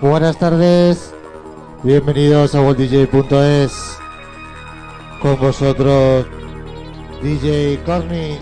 Buenas tardes, bienvenidos a worlddj.es. Con vosotros, DJ Corny.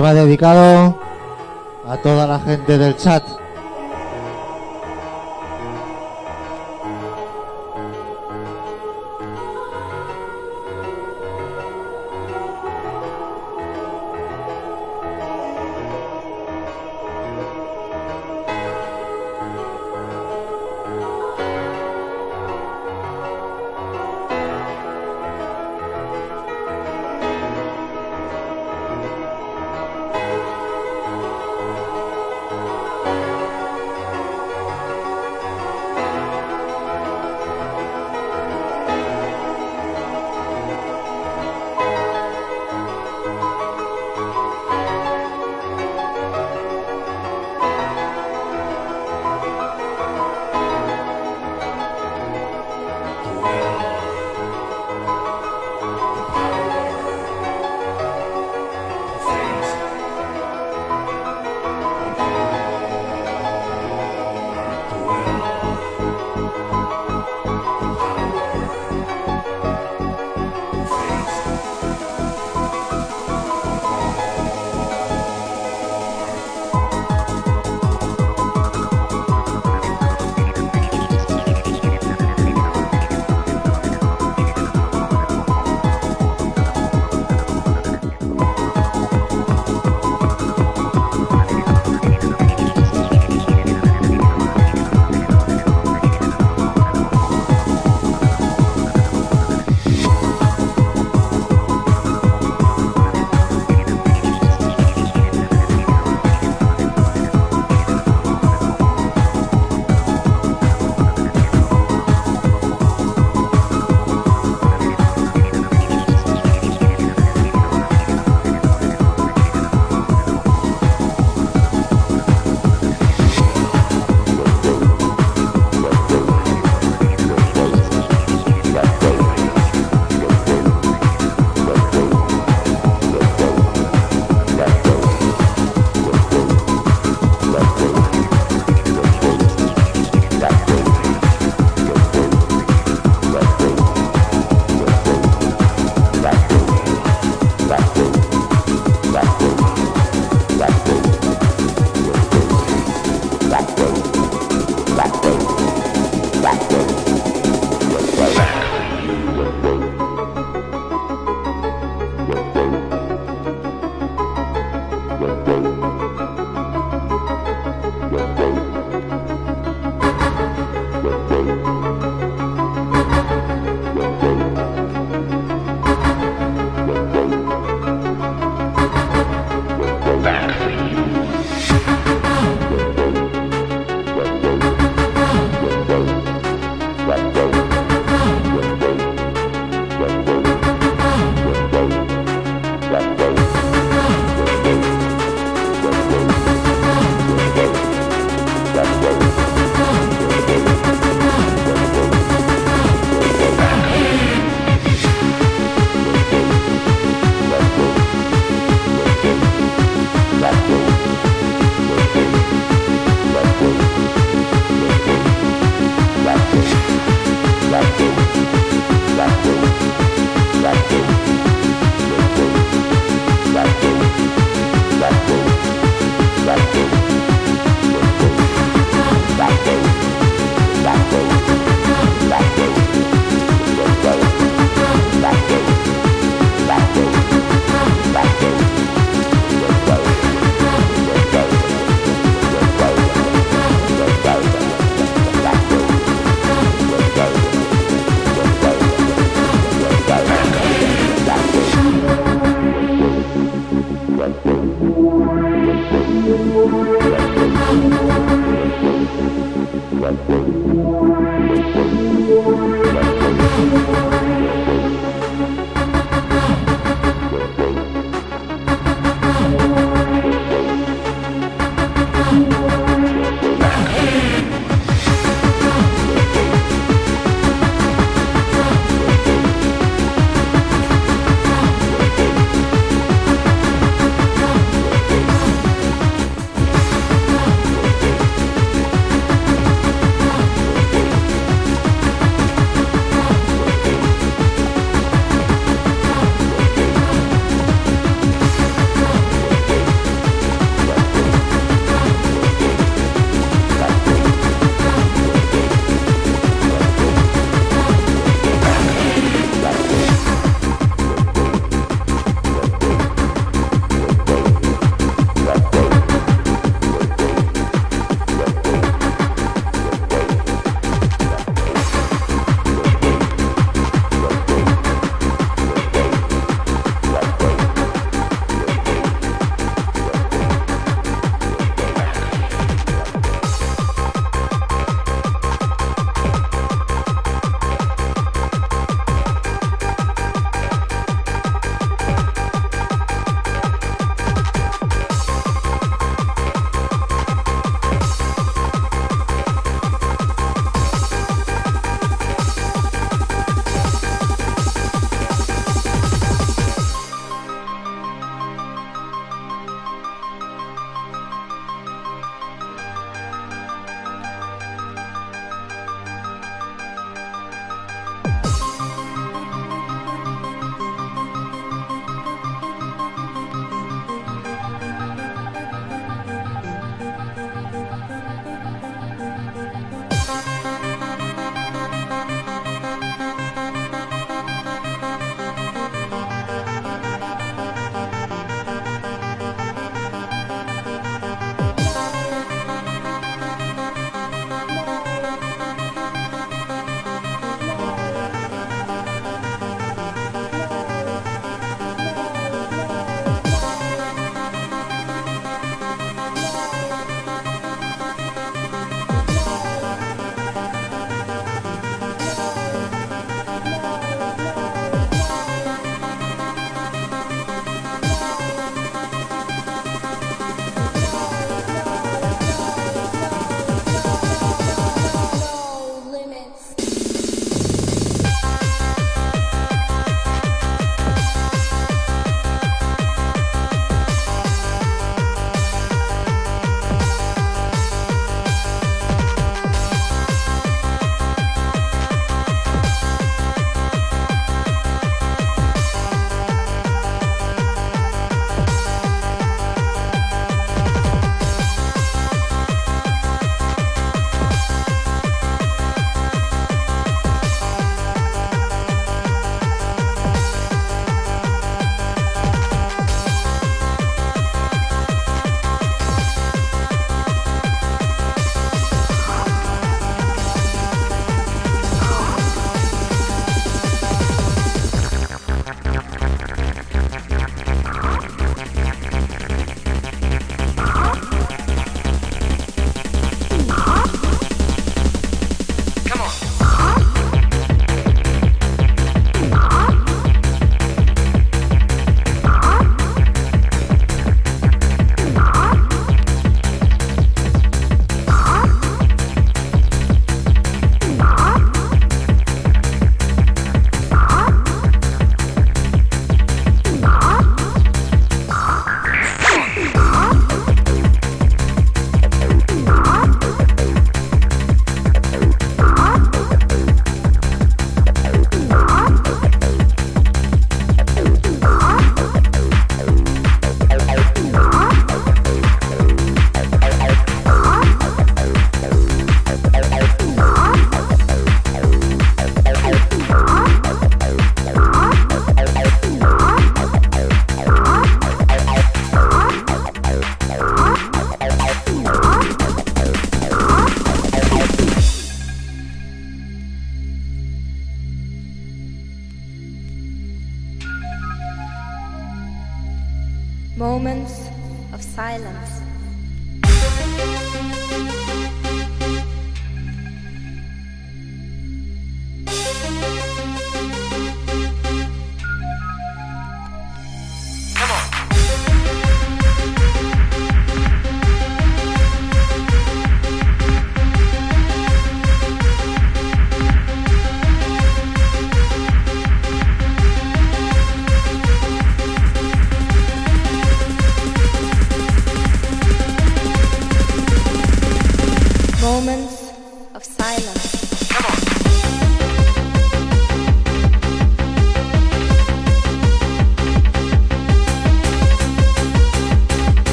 Va dedicado a toda la gente del chat.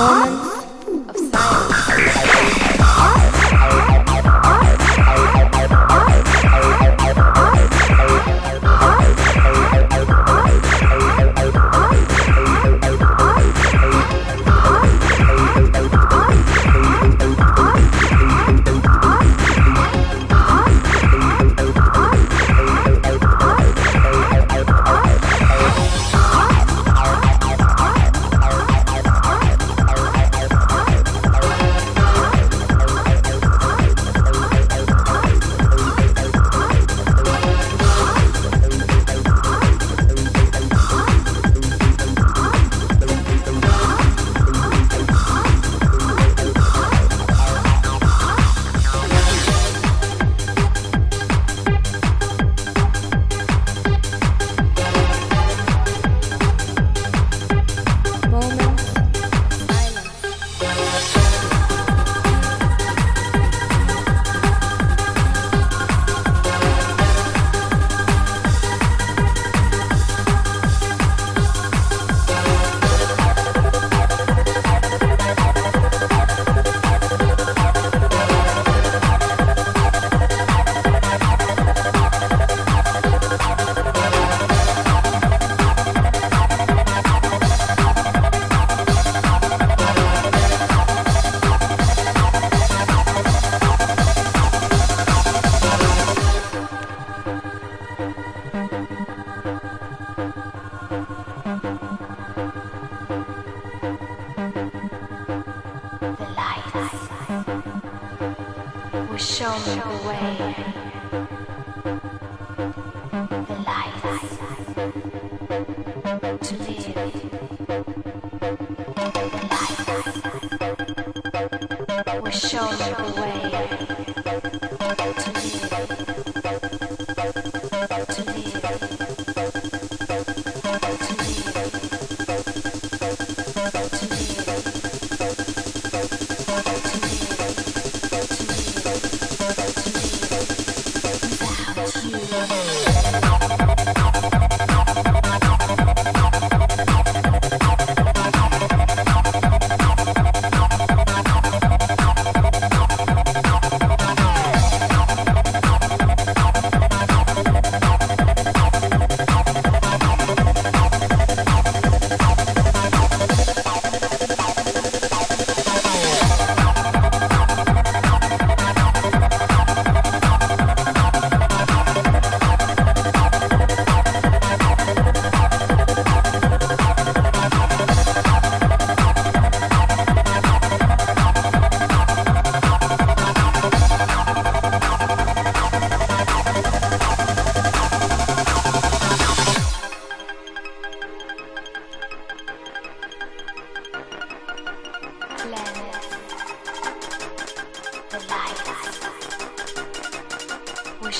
Moments of silence. Show me the way.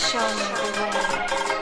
Show me the way.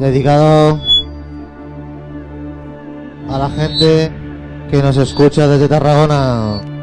Dedicado a la gente que nos escucha desde Tarragona.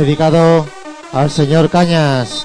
Dedicado al señor Cañas.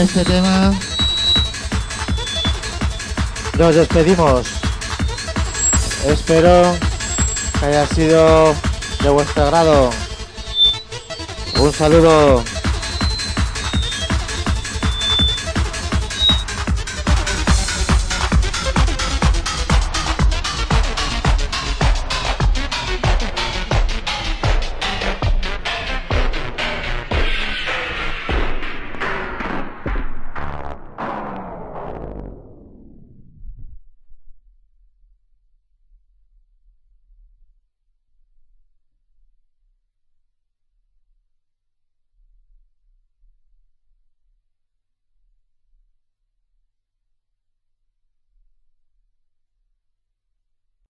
Este tema nos despedimos. Espero que haya sido de vuestro agrado. Un saludo.